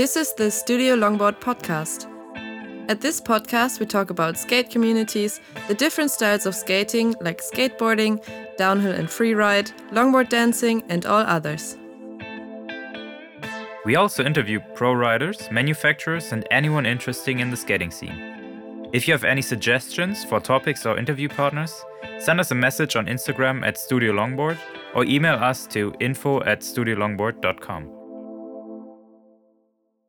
This is the Studio Longboard podcast. At this podcast, we talk about skate communities, the different styles of skating, like skateboarding, downhill and freeride, longboard dancing, and all others. We also interview pro riders, manufacturers, and anyone interesting in the skating scene. If you have any suggestions for topics or interview partners, send us a message on Instagram at Studio Longboard or email us to info at studiolongboard.com.